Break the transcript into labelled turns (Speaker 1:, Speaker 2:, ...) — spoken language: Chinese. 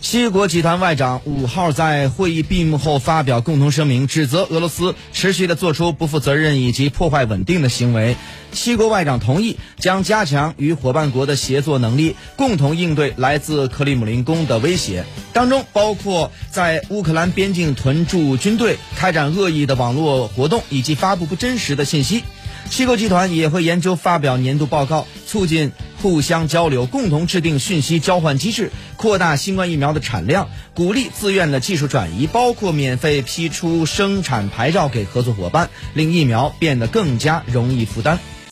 Speaker 1: 七国集团外长五号在会议闭幕后发表共同声明，指责俄罗斯持续的做出不负责任以及破坏稳定的行为。七国外长同意将加强与伙伴国的协作能力，共同应对来自克里姆林宫的威胁，当中包括在乌克兰边境屯驻军队、开展恶意的网络活动以及发布不真实的信息。七国集团也会研究发表年度报告，促进互相交流，共同制定讯息交换机制，扩大新冠疫苗的产量，鼓励自愿的技术转移，包括免费批出生产牌照给合作伙伴，令疫苗变得更加容易负担。